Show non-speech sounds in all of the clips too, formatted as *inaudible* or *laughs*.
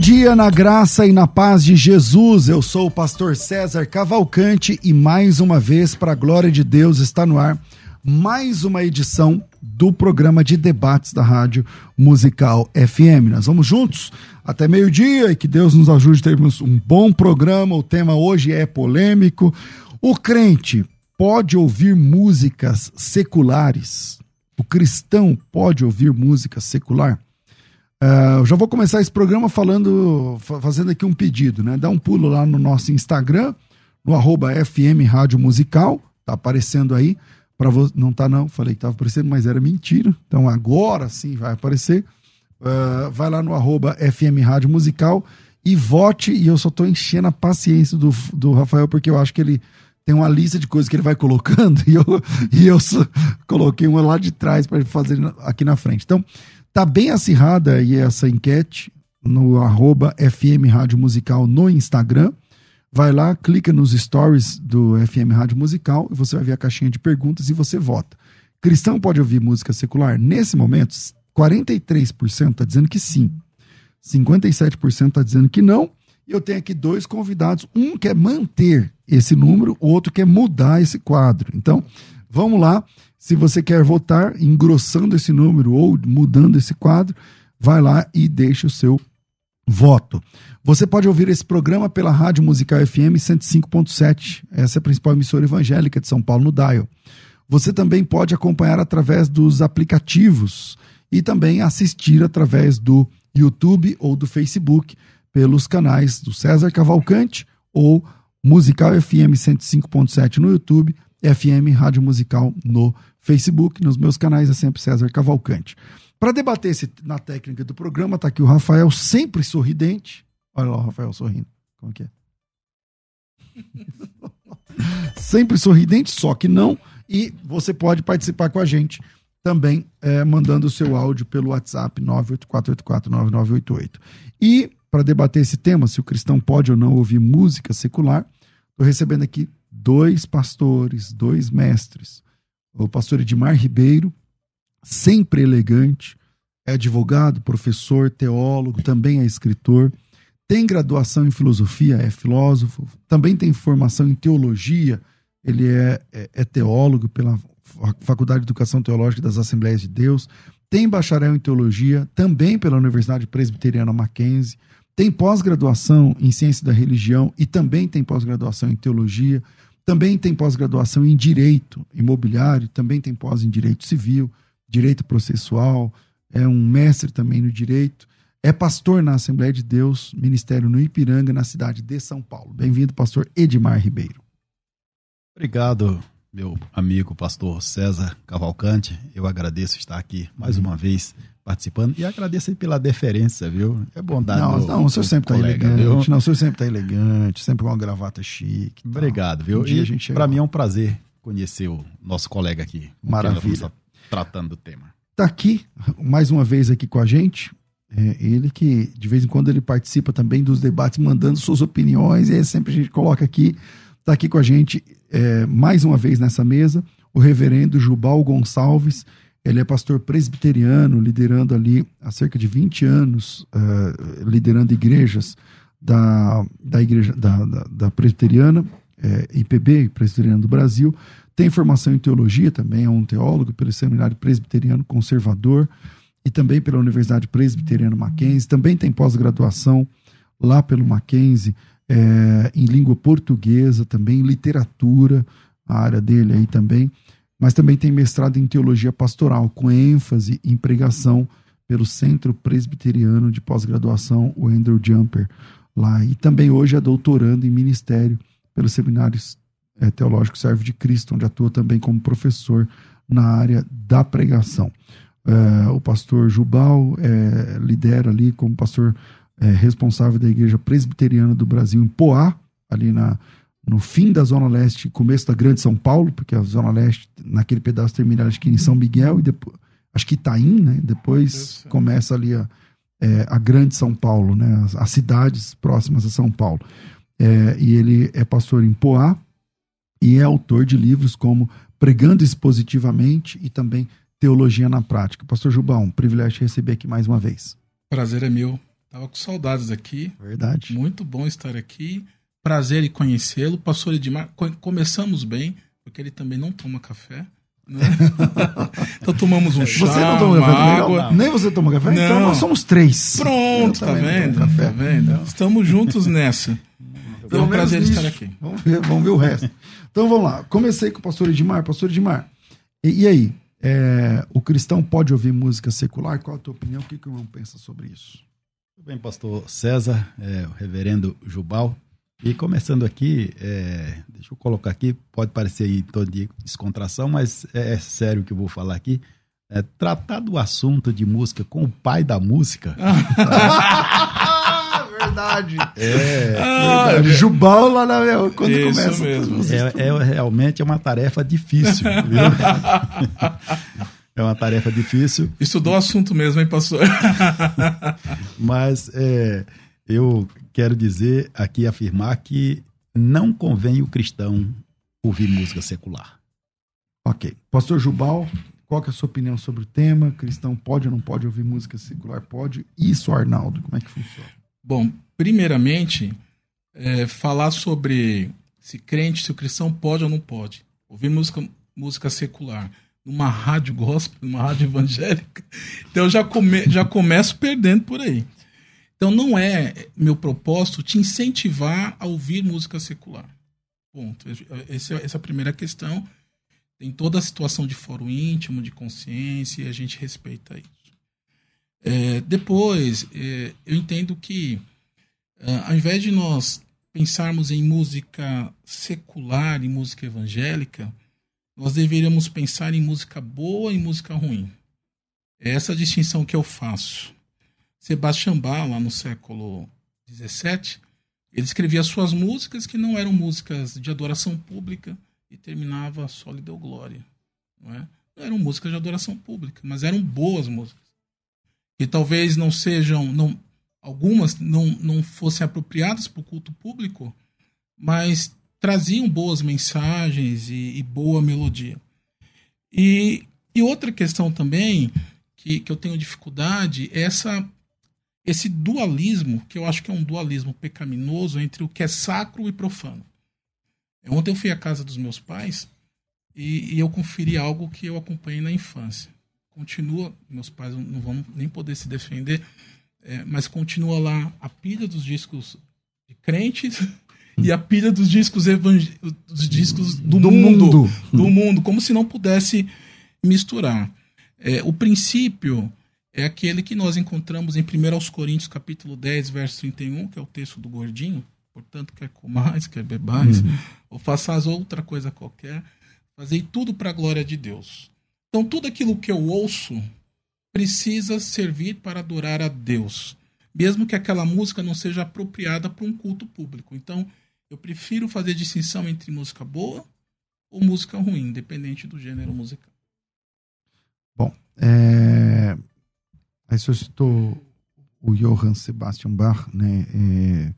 Dia na graça e na paz de Jesus. Eu sou o pastor César Cavalcante e mais uma vez, para a glória de Deus, está no ar mais uma edição do programa de debates da Rádio Musical FM. Nós vamos juntos até meio-dia e que Deus nos ajude a termos um bom programa. O tema hoje é polêmico. O crente pode ouvir músicas seculares? O cristão pode ouvir música secular? Uh, já vou começar esse programa falando, fazendo aqui um pedido, né? Dá um pulo lá no nosso Instagram, no arroba FM Rádio Musical, tá aparecendo aí. Para você, não tá não, falei que tava aparecendo, mas era mentira. Então agora sim vai aparecer. Uh, vai lá no arroba FM Rádio Musical e vote. E eu só tô enchendo a paciência do, do Rafael, porque eu acho que ele tem uma lista de coisas que ele vai colocando *laughs* e eu, e eu coloquei uma lá de trás para fazer aqui na frente. Então, Tá bem acirrada aí essa enquete no arroba FM Rádio Musical no Instagram. Vai lá, clica nos stories do FM Rádio Musical e você vai ver a caixinha de perguntas e você vota. Cristão pode ouvir música secular? Nesse momento, 43% está dizendo que sim. 57% está dizendo que não. E eu tenho aqui dois convidados. Um quer manter esse número, o outro quer mudar esse quadro. Então, vamos lá. Se você quer votar engrossando esse número ou mudando esse quadro, vai lá e deixe o seu voto. Você pode ouvir esse programa pela Rádio Musical FM 105.7. Essa é a principal emissora evangélica de São Paulo no Dial. Você também pode acompanhar através dos aplicativos e também assistir através do YouTube ou do Facebook pelos canais do César Cavalcante ou Musical FM 105.7 no YouTube, FM Rádio Musical no Facebook, nos meus canais é sempre César Cavalcante. Para debater esse, na técnica do programa, está aqui o Rafael, sempre sorridente. Olha lá o Rafael sorrindo. Como que é? *laughs* sempre sorridente, só que não. E você pode participar com a gente também é, mandando o seu áudio pelo WhatsApp 984849988. E para debater esse tema, se o cristão pode ou não ouvir música secular, estou recebendo aqui dois pastores, dois mestres. O pastor Edmar Ribeiro, sempre elegante, é advogado, professor, teólogo, também é escritor, tem graduação em filosofia, é filósofo, também tem formação em teologia, ele é, é, é teólogo pela Faculdade de Educação Teológica das Assembleias de Deus, tem bacharel em teologia, também pela Universidade Presbiteriana Mackenzie, tem pós-graduação em ciência da religião e também tem pós-graduação em teologia, também tem pós-graduação em direito imobiliário, também tem pós em direito civil, direito processual, é um mestre também no direito. É pastor na Assembleia de Deus, ministério no Ipiranga, na cidade de São Paulo. Bem-vindo, pastor Edmar Ribeiro. Obrigado, meu amigo pastor César Cavalcante. Eu agradeço estar aqui mais uhum. uma vez participando e agradeço pela deferência, viu? É bondade. Não, do, não, o senhor sempre está elegante. Viu? Não, o senhor sempre está elegante, sempre com uma gravata chique. Obrigado, viu? Um e para mim é um prazer conhecer o nosso colega aqui. Maravilha. Tratando do tema. Está aqui, mais uma vez aqui com a gente. É, ele que de vez em quando ele participa também dos debates, mandando suas opiniões, e aí sempre a gente coloca aqui, está aqui com a gente é, mais uma vez nessa mesa, o reverendo Jubal Gonçalves, ele é pastor presbiteriano, liderando ali há cerca de 20 anos, uh, liderando igrejas da, da igreja da, da, da presbiteriana, é, IPB, Presbiteriano do Brasil. Tem formação em teologia também, é um teólogo pelo Seminário Presbiteriano Conservador e também pela Universidade Presbiteriana Mackenzie. Também tem pós-graduação lá pelo Mackenzie é, em língua portuguesa também, literatura, a área dele aí também, mas também tem mestrado em teologia pastoral, com ênfase em pregação pelo Centro Presbiteriano de Pós-Graduação, o Andrew Jumper, lá. E também hoje é doutorando em ministério pelo Seminário é, Teológico Servo de Cristo, onde atua também como professor na área da pregação. É, o pastor Jubal é, lidera ali como pastor é, responsável da Igreja Presbiteriana do Brasil em Poá, ali na, no fim da Zona Leste, começo da Grande São Paulo, porque a Zona Leste, naquele pedaço, termina acho que em São Miguel e depois, acho que Itaim, né? Depois começa ali a, é, a Grande São Paulo, né? As, as cidades próximas a São Paulo. É, e ele é pastor em Poá e é autor de livros como Pregando Expositivamente e também Teologia na Prática. Pastor Jubão, um privilégio te receber aqui mais uma vez. Prazer é meu. Tava com saudades aqui. Verdade. Muito bom estar aqui. Prazer em conhecê-lo. Pastor Edmar, começamos bem, porque ele também não toma café. Né? *laughs* então tomamos um chá, você não toma uma café, água. Não. Nem você toma café? Então não. Então nós somos três. Pronto, tá vendo? Tá vendo? Estamos juntos nessa. *laughs* É um prazer estar aqui. Vamos ver, vamos ver o resto. Então vamos lá. Comecei com o pastor Edmar. Pastor Edmar, e, e aí? É, o cristão pode ouvir música secular? Qual a tua opinião? O que, que o irmão pensa sobre isso? Tudo bem, pastor César, é, o reverendo Jubal. E começando aqui, é, deixa eu colocar aqui, pode parecer aí tom de descontração, mas é, é sério o que eu vou falar aqui. É, tratar do assunto de música com o pai da música. *laughs* *laughs* verdade. É, ah, verdade. Jubal lá na meu, quando isso começa. Mesmo. É, é, realmente é uma tarefa difícil, viu? *laughs* é uma tarefa difícil. Estudou o assunto mesmo, hein, pastor? Mas é, eu quero dizer aqui, afirmar que não convém o cristão ouvir música secular. Ok. Pastor Jubal, qual é a sua opinião sobre o tema? Cristão pode ou não pode ouvir música secular? Pode. Isso, Arnaldo, como é que funciona? Bom, primeiramente, é, falar sobre se crente, se o cristão pode ou não pode ouvir música, música secular numa rádio gospel, numa rádio evangélica. *laughs* Então eu já, come, já começo perdendo por aí. Então não é meu propósito te incentivar a ouvir música secular. Ponto. Essa, essa é a primeira questão. Tem toda a situação de foro íntimo, de consciência, e a gente respeita isso. É, depois, é, eu entendo que, é, ao invés de nós pensarmos em música secular e música evangélica, nós deveríamos pensar em música boa e música ruim. É essa a distinção que eu faço. Sebastian Bach, lá no século XVII, ele escrevia suas músicas que não eram músicas de adoração pública e terminava só lhe deu glória. Não, é? não eram músicas de adoração pública, mas eram boas músicas. E talvez não sejam, não, algumas não, não fossem apropriadas para o culto público, mas traziam boas mensagens e, e boa melodia. E, e outra questão também que, que eu tenho dificuldade é essa esse dualismo, que eu acho que é um dualismo pecaminoso entre o que é sacro e profano. Ontem eu fui à casa dos meus pais e, e eu conferi algo que eu acompanhei na infância. Continua, meus pais não vão nem poder se defender, é, mas continua lá a pilha dos discos de crentes *laughs* e a pilha dos discos dos discos do, do mundo, mundo, do mundo, como se não pudesse misturar. É, o princípio é aquele que nós encontramos em 1 Coríntios capítulo 10, verso 31, que é o texto do gordinho. Portanto, quer comais, quer bebais, uhum. ou façais outra coisa qualquer, fazei tudo para a glória de Deus. Então, tudo aquilo que eu ouço precisa servir para adorar a Deus, mesmo que aquela música não seja apropriada para um culto público. Então, eu prefiro fazer distinção entre música boa ou música ruim, independente do gênero musical. Bom, é, Aí o senhor citou o Johann Sebastian Bach, né? É,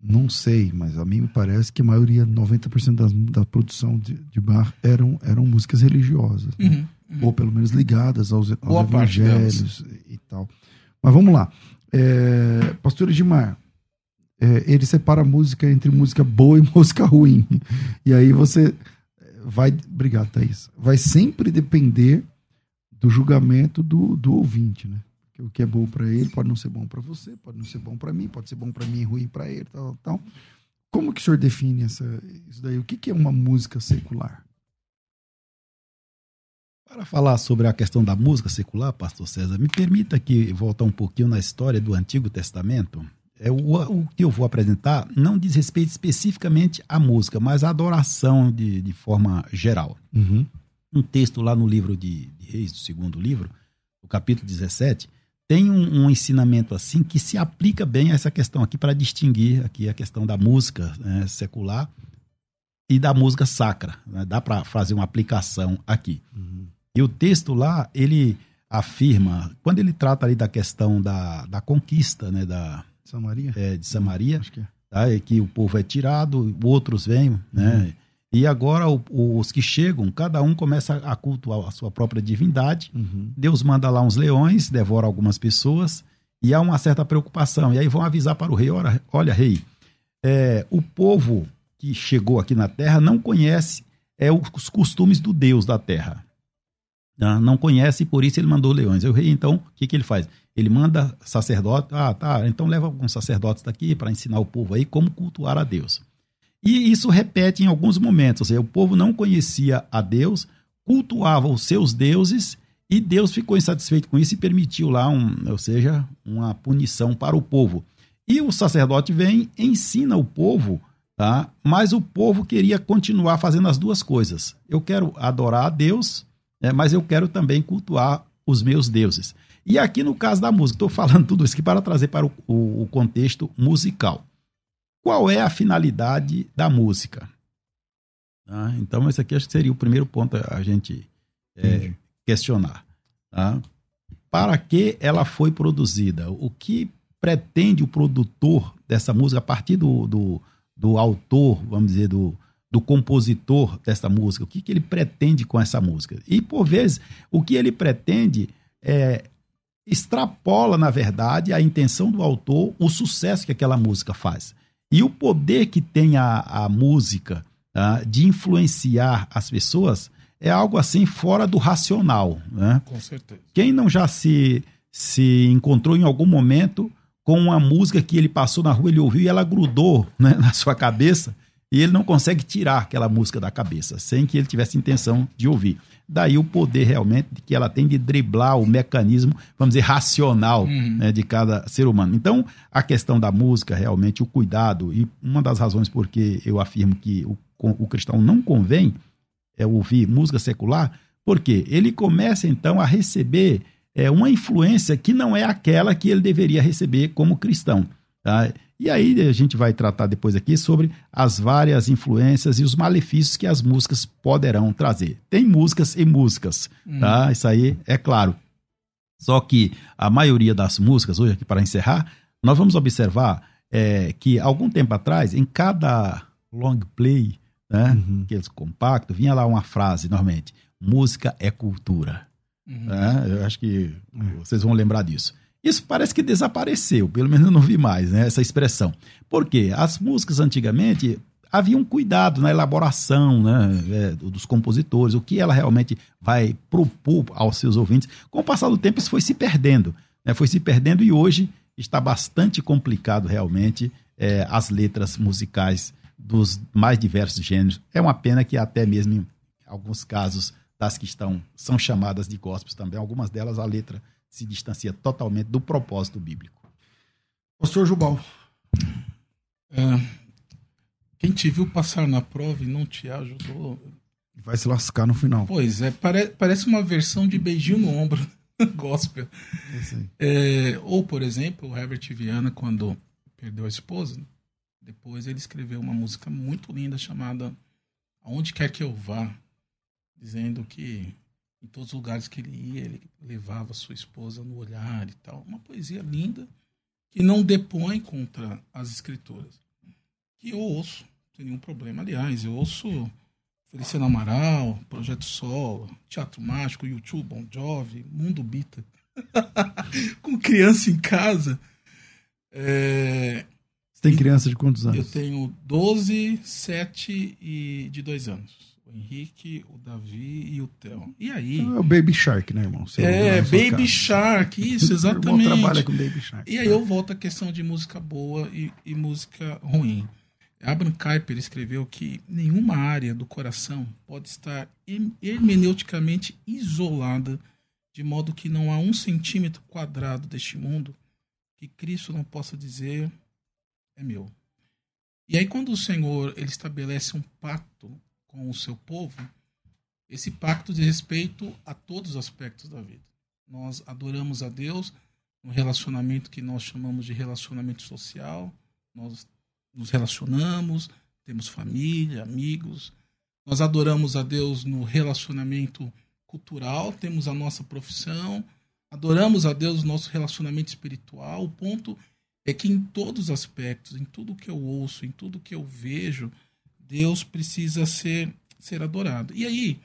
não sei, mas a mim me parece que a maioria, 90% das, da produção de, de Bach eram, eram músicas religiosas. Né? Uhum, uhum. Ou pelo menos ligadas aos, aos evangelhos e tal. Mas vamos lá. É, Pastor Edmar, é, ele separa a música entre música boa e *laughs* música ruim. E aí você vai. Obrigado, Thaís. Vai sempre depender do julgamento do, do ouvinte, né? Que o que é bom para ele pode não ser bom para você, pode não ser bom para mim, pode ser bom para mim e ruim para ele, tal, tal. Como que o senhor define essa, isso daí? O que, que é uma música secular? Para falar sobre a questão da música secular, pastor César, me permita aqui voltar um pouquinho na história do Antigo Testamento. É, o, o que eu vou apresentar não diz respeito especificamente à música, mas à adoração de, de forma geral. Uhum. Um texto lá no livro de, de Reis, do segundo livro, o capítulo 17, tem um, um, ensinamento assim que se aplica bem a essa questão aqui para distinguir aqui a questão da música né, secular e da música sacra. Né? Dá para fazer uma aplicação aqui. Uhum. E o texto lá, ele afirma, quando ele trata ali da questão da, da conquista, né, da, Samaria? É, de Samaria, Acho que é. tá, que o povo é tirado, outros vêm, né, Uhum. E agora os que chegam, cada um começa a cultuar a sua própria divindade, Uhum. Deus manda lá uns leões, devora algumas pessoas, e há uma certa preocupação. E aí vão avisar para o rei: olha, olha rei, é, o povo que chegou aqui na terra não conhece é, os costumes do Deus da terra. Tá? Não conhece e por isso ele mandou leões. O rei, então, o que, que ele faz? Ele manda sacerdote, ah, tá, então leva alguns sacerdotes daqui para ensinar o povo aí como cultuar a Deus. E isso repete em alguns momentos, ou seja, o povo não conhecia a Deus, cultuava os seus deuses e Deus ficou insatisfeito com isso e permitiu lá, um, ou seja, uma punição para o povo. E o sacerdote vem, ensina o povo, tá? mas o povo queria continuar fazendo as duas coisas. Eu quero adorar a Deus, né? mas eu quero também cultuar os meus deuses. E aqui no caso da música, estou falando tudo isso aqui para trazer para o, o- o contexto musical. Qual é a finalidade da música? Tá? Então, esse aqui acho que seria o primeiro ponto a gente é, questionar. tá? Para que ela foi produzida? O que pretende o produtor dessa música a partir do, do, do autor, vamos dizer, do, do compositor dessa música? O que, que ele pretende com essa música? E, por vezes, o que ele pretende é, extrapola, na verdade, a intenção do autor, o sucesso que aquela música faz. E o poder que tem a, a música tá, de influenciar as pessoas é algo assim fora do racional. Né? Com certeza. Quem não já se, se encontrou em algum momento com uma música que ele passou na rua, ele ouviu e ela grudou né, *laughs* na sua cabeça e ele não consegue tirar aquela música da cabeça, sem que ele tivesse intenção de ouvir. Daí o poder realmente que ela tem de driblar o mecanismo, vamos dizer, racional Uhum. né, de cada ser humano. Então, a questão da música, realmente, o cuidado, e uma das razões por que eu afirmo que o, o cristão não convém é ouvir música secular, porque ele começa então a receber é, uma influência que não é aquela que ele deveria receber como cristão. Tá? E aí a gente vai tratar depois aqui sobre as várias influências e os malefícios que as músicas poderão trazer. Tem músicas e músicas, tá? Isso aí é claro. Só que a maioria das músicas, hoje aqui para encerrar, nós vamos observar é, que algum tempo atrás, em cada long play, né, Uhum. aqueles compactos, vinha lá uma frase, normalmente, música é cultura. Uhum. né? Eu acho que vocês vão lembrar disso. Isso parece que desapareceu, pelo menos eu não vi mais né, essa expressão. Por quê? As músicas antigamente havia um cuidado na elaboração né, é, dos compositores, o que ela realmente vai propor aos seus ouvintes. Com o passar do tempo, isso foi se perdendo. né, foi se perdendo e hoje está bastante complicado realmente é, as letras musicais dos mais diversos gêneros. É uma pena que até mesmo em alguns casos das que estão são chamadas de gospels também, algumas delas a letra se distancia totalmente do propósito bíblico. Pastor Jubal. É, quem te viu passar na prova e não te ajudou. Vai se lascar no final. Pois é, pare- parece uma versão de beijinho no ombro *laughs* gospel. Aí. É, ou, por exemplo, o Herbert Viana, quando perdeu a esposa, depois ele escreveu uma música muito linda chamada Aonde Quer Que Eu Vá, dizendo que em todos os lugares que ele ia, ele levava sua esposa no olhar e tal. Uma poesia linda que não depõe contra as escrituras. Que eu ouço, sem nenhum problema. Aliás, eu ouço Feliciano Amaral, Projeto Sol, Teatro Mágico, YouTube, Bon Jovi, Mundo Bita. *laughs* Com criança em casa. É, Você tem criança de quantos eu anos? tenho 12, 7 e de 2 anos. O Henrique, o Davi e o Theo. E aí? É o Baby Shark, né, irmão? Você é, Baby. Shark, *laughs* isso, exatamente. Meu trabalha com Baby Shark. E aí eu volto à questão de música boa e, e música ruim. Abraham Kuyper escreveu que nenhuma área do coração pode estar hermeneuticamente isolada, de modo que não há um centímetro quadrado deste mundo que Cristo não possa dizer é meu. E aí quando o Senhor ele estabelece um pacto com o seu povo, esse pacto diz respeito a todos os aspectos da vida. Nós adoramos a Deus no relacionamento que nós chamamos de relacionamento social, nós nos relacionamos, temos família, amigos. Nós adoramos a Deus no relacionamento cultural, temos a nossa profissão, adoramos a Deus no nosso relacionamento espiritual. O ponto é que em todos os aspectos, em tudo que eu ouço, em tudo que eu vejo, Deus precisa ser, ser adorado. E aí,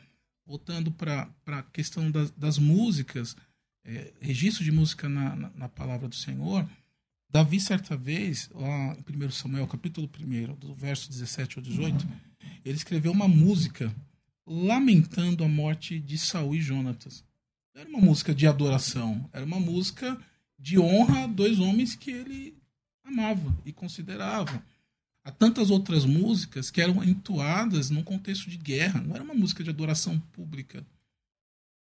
voltando para a questão das, das músicas, é, registro de música na, na, na, palavra do Senhor, Davi, certa vez, lá em 1 Samuel, capítulo 1, do verso 17 ao 18, ele escreveu uma música lamentando a morte de Saul e Jonatas. Não era uma música de adoração, era uma música de honra a dois homens que ele amava e considerava. Há tantas outras músicas que eram entoadas num contexto de guerra. Não era uma música de adoração pública.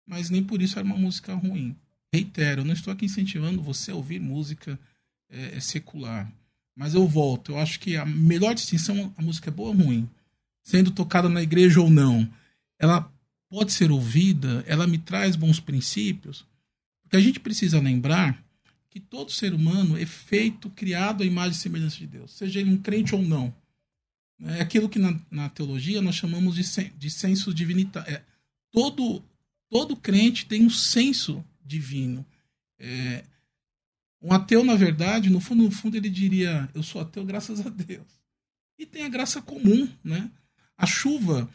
Mas nem por isso era uma música ruim. Reitero, eu não estou aqui incentivando você a ouvir música é, secular. Mas eu volto. Eu acho que a melhor distinção a música é boa ou ruim. Sendo tocada na igreja ou não. Ela pode ser ouvida, ela me traz bons princípios. Porque a gente precisa lembrar que todo ser humano é feito, criado à imagem e semelhança de Deus, seja ele um crente ou não. É aquilo que na, na teologia nós chamamos de, sen, de senso divinitário. É, todo, todo crente tem um senso divino. É, um ateu, na verdade, no fundo, no fundo, ele diria: Eu sou ateu graças a Deus. E tem a graça comum, né? A chuva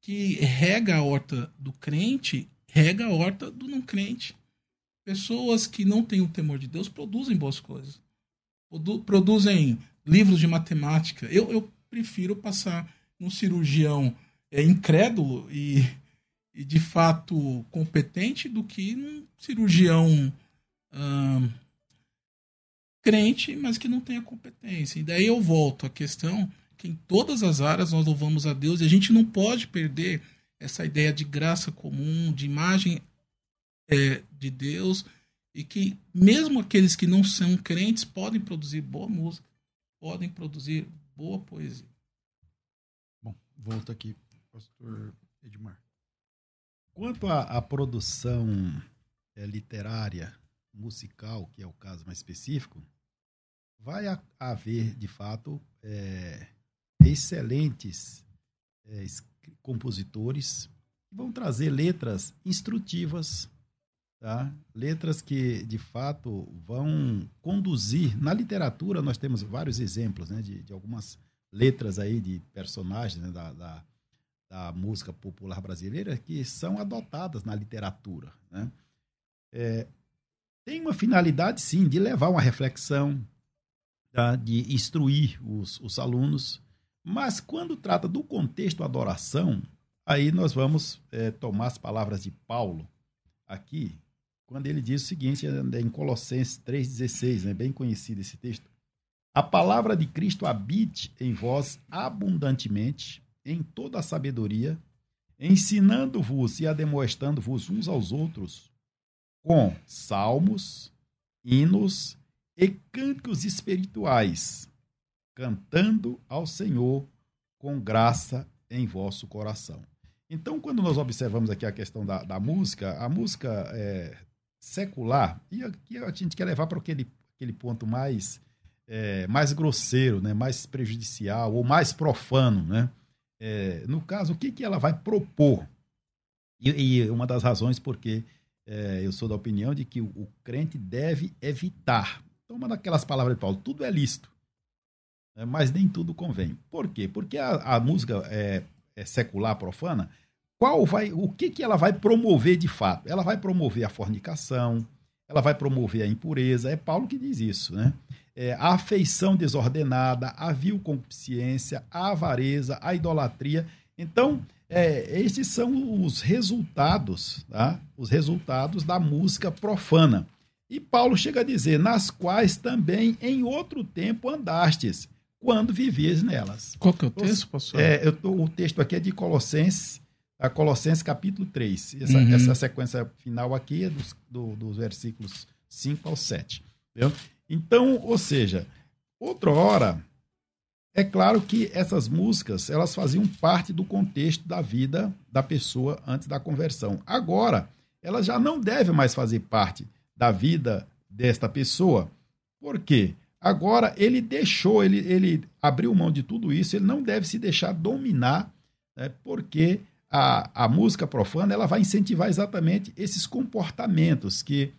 que rega a horta do crente, rega a horta do não crente. Pessoas que não têm o temor de Deus produzem boas coisas. Produzem livros de matemática. Eu, eu prefiro passar num cirurgião é, incrédulo e, e, de fato competente do que num cirurgião hum, crente, mas que não tenha competência. E daí eu volto à questão que em todas as áreas nós louvamos a Deus e a gente não pode perder essa ideia de graça comum, de imagem é, de Deus e que mesmo aqueles que não são crentes podem produzir boa música, podem produzir boa poesia. Bom, volto aqui, pastor Edmar. Quanto à, produção é, literária, musical, que é o caso mais específico, vai a, haver, de fato, é, excelentes é, compositores que vão trazer letras instrutivas, Tá? Letras que, de fato, vão conduzir. Na literatura, nós temos vários exemplos né, de, de algumas letras aí de personagens né, da, da, da, música popular brasileira que são adotadas na literatura. Né? É, tem uma finalidade, sim, de levar uma reflexão, tá? de instruir os, os alunos, mas quando trata do contexto adoração, aí nós vamos é, tomar as palavras de Paulo aqui, quando ele diz o seguinte, é em Colossenses 3,16, né, bem conhecido esse texto. A palavra de Cristo habite em vós abundantemente, em toda a sabedoria, ensinando-vos e ademoestando-vos uns aos outros com salmos, hinos e cânticos espirituais, cantando ao Senhor com graça em vosso coração. Então, quando nós observamos aqui a questão da, da música, a música é, secular, e aqui a gente quer levar para aquele, aquele ponto mais, é, mais grosseiro, né? mais prejudicial ou mais profano. Né? É, no caso, o que, que ela vai propor? E, e uma das razões porque é, eu sou da opinião de que o, o, crente deve evitar. Então, uma daquelas palavras de Paulo, tudo é lícito, né? mas nem tudo convém. Por quê? Porque a, a música é, é secular, profana, qual vai, o que, que ela vai promover de fato? Ela vai promover a fornicação, ela vai promover a impureza. É Paulo que diz isso, né? É, a afeição desordenada, a vil concupiscência, a avareza, a idolatria. Então, é, esses são os resultados, tá? Os resultados da música profana. E Paulo chega a dizer, nas quais também em outro tempo andastes, quando vivias nelas. Qual que é o texto, pastor? É, eu tô, o texto aqui é de Colossenses, a Colossenses capítulo 3. Essa, uhum. essa sequência final aqui é dos, do, dos versículos 5 ao 7. Entendeu? Então, ou seja, outra hora, é claro que essas músicas elas faziam parte do contexto da vida da pessoa antes da conversão. Agora, elas já não devem mais fazer parte da vida desta pessoa. Por quê? Agora ele deixou, ele, ele abriu mão de tudo isso, ele não deve se deixar dominar, né, porque a, a música profana ela vai incentivar exatamente esses comportamentos que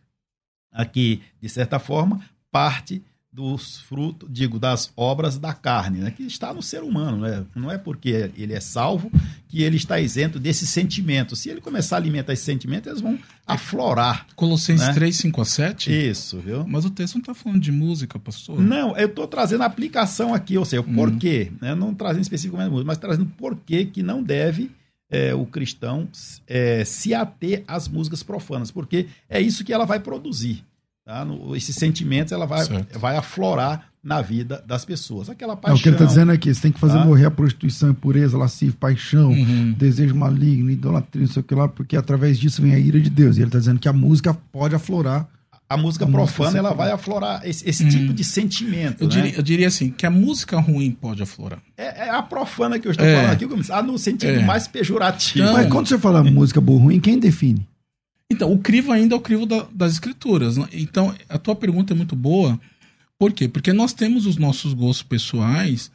aqui, de certa forma, parte dos frutos, digo, das obras da carne, né? que está no ser humano. Né? Não é porque ele é salvo que ele está isento desses sentimentos. Se ele começar a alimentar esses sentimentos, eles vão aflorar. Colossenses né? 3, 5 a 7? Isso, viu? Mas o texto não está falando de música, pastor. Não, eu estou trazendo a aplicação aqui, ou seja, o hum. porquê. Né? Não trazendo especificamente música, mas trazendo porquê que não deve é, o cristão é, se ater às músicas profanas, porque é isso que ela vai produzir. Tá? No, esses sentimentos ela vai, vai aflorar na vida das pessoas. Aquela paixão. É, o que ele está dizendo aqui, você tem que fazer tá? morrer a prostituição, impureza, lascívia, paixão, uhum. desejo maligno, idolatria, não sei o que lá, porque através disso vem a ira de Deus. E ele está dizendo que a música pode aflorar. A música a profana música ela vai aflorar esse, esse uhum. tipo de sentimento. Eu, né? diria, eu, diria, assim, que a música ruim pode aflorar. É, é a profana que eu estou é. falando aqui, ah, no sentido é. mais pejorativo. Então, Mas quando você fala música boa ruim, quem define? Então, o crivo ainda é o crivo da, das escrituras. Né? Então, a tua pergunta é muito boa. Por quê? Porque nós temos os nossos gostos pessoais,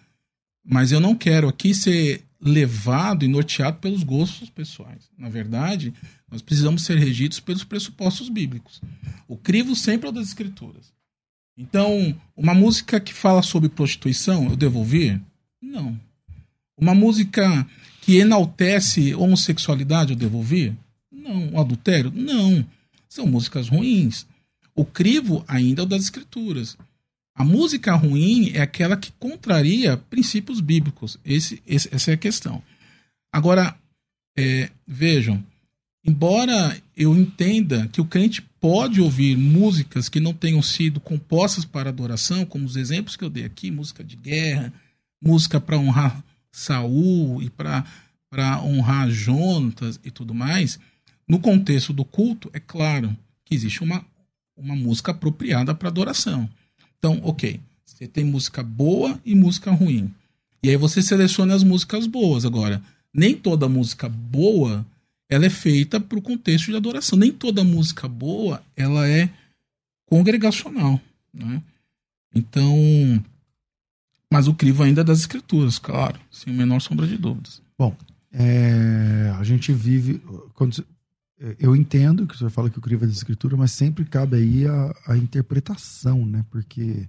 mas eu não quero aqui ser levado e norteado pelos gostos pessoais. Na verdade, nós precisamos ser regidos pelos pressupostos bíblicos. O crivo sempre é o das escrituras. Então, uma música que fala sobre prostituição, eu devo ouvir? Não. Uma música que enaltece homossexualidade, eu devo ouvir? Não. O adultério? Não. São músicas ruins. O crivo ainda é o das escrituras. A música ruim é aquela que contraria princípios bíblicos. Esse, esse essa é a questão. Agora, é, vejam, embora eu entenda que o crente pode ouvir músicas que não tenham sido compostas para adoração, como os exemplos que eu dei aqui, música de guerra, música para honrar Saul e para honrar Jonatas e tudo mais, no contexto do culto, é claro que existe uma, uma música apropriada para adoração. Então, ok, você tem música boa e música ruim. E aí você seleciona as músicas boas. Agora, nem toda música boa ela é feita para o contexto de adoração. Nem toda música boa ela é congregacional. Né? Então, mas o crivo ainda é das escrituras, claro, sem a menor sombra de dúvidas. Bom, é, a gente vive. Quando, eu entendo que o senhor fala que o crivo é da escritura, mas sempre cabe aí a, a, interpretação, né? Porque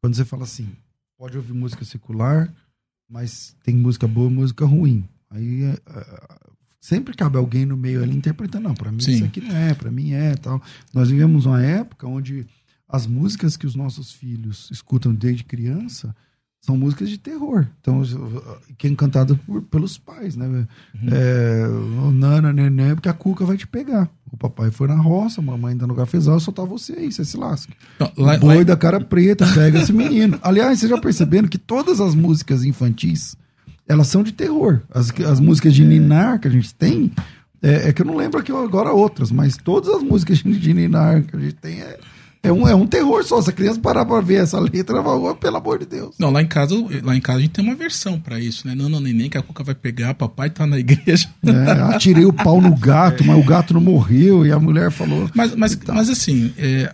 quando você fala assim, pode ouvir música secular, mas tem música boa e música ruim. Aí é, é, sempre cabe alguém no meio ali interpretando, não, para mim Sim. isso aqui não é, para mim é, tal. Nós vivemos uma época onde as músicas que os nossos filhos escutam desde criança são músicas de terror. Então, que é cantada por, pelos pais, né? Uhum. É, nana, neném, porque a cuca vai te pegar. O papai foi na roça, a mamãe ainda no cafezal, só tá você aí, você se lasca. Lá, boi lá... da cara preta pega esse menino. Aliás, você já percebendo que todas as músicas infantis, elas são de terror. As, as músicas de Ninar que a gente tem, é, é que eu não lembro aqui agora outras, mas todas as músicas de Ninar que a gente tem é é um, é um terror só. Se a criança parar pra ver essa letra, ela vai, pelo amor de Deus. Não, lá em casa, lá em casa a gente tem uma versão pra isso, né? Não, não, neném, que a Cuca vai pegar, papai tá na igreja. É, atirei o pau no gato, mas o gato não morreu e a mulher falou. Mas, mas, mas assim, é,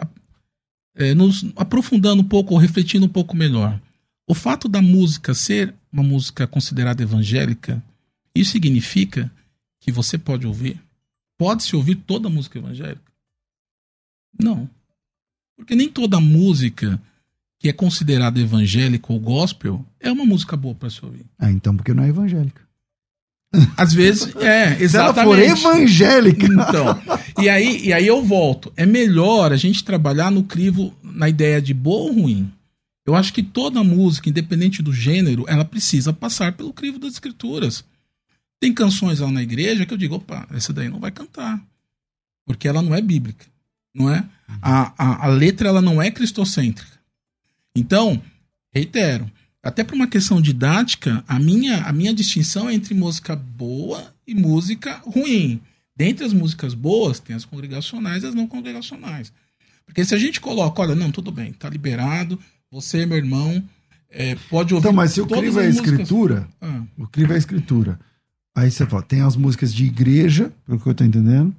é, nos aprofundando um pouco, refletindo um pouco melhor. O fato da música ser uma música considerada evangélica, isso significa que você pode ouvir? Pode-se ouvir toda a música evangélica? Não. Porque nem toda música que é considerada evangélica ou gospel é uma música boa para se ouvir. Ah, então porque não é evangélica. Às vezes, *laughs* é, exatamente. Se ela for evangélica. Então, e aí, e aí eu volto. É melhor a gente trabalhar no crivo, na ideia de boa ou ruim. Eu acho que toda música, independente do gênero, ela precisa passar pelo crivo das escrituras. Tem canções lá na igreja que eu digo, opa, essa daí não vai cantar. Porque ela não é bíblica. Não é? A, a, a letra ela não é cristocêntrica. Então, reitero, até por uma questão didática, a minha, a minha distinção é entre música boa e música ruim. Dentre as músicas boas, tem as congregacionais e as não congregacionais. Porque se a gente coloca, olha, não, tudo bem, tá liberado, você, meu irmão, é, pode ouvir. Então, mas se o crivo é a escritura, ah. o crivo é a escritura. Aí você fala, tem as músicas de igreja, pelo que eu tô entendendo,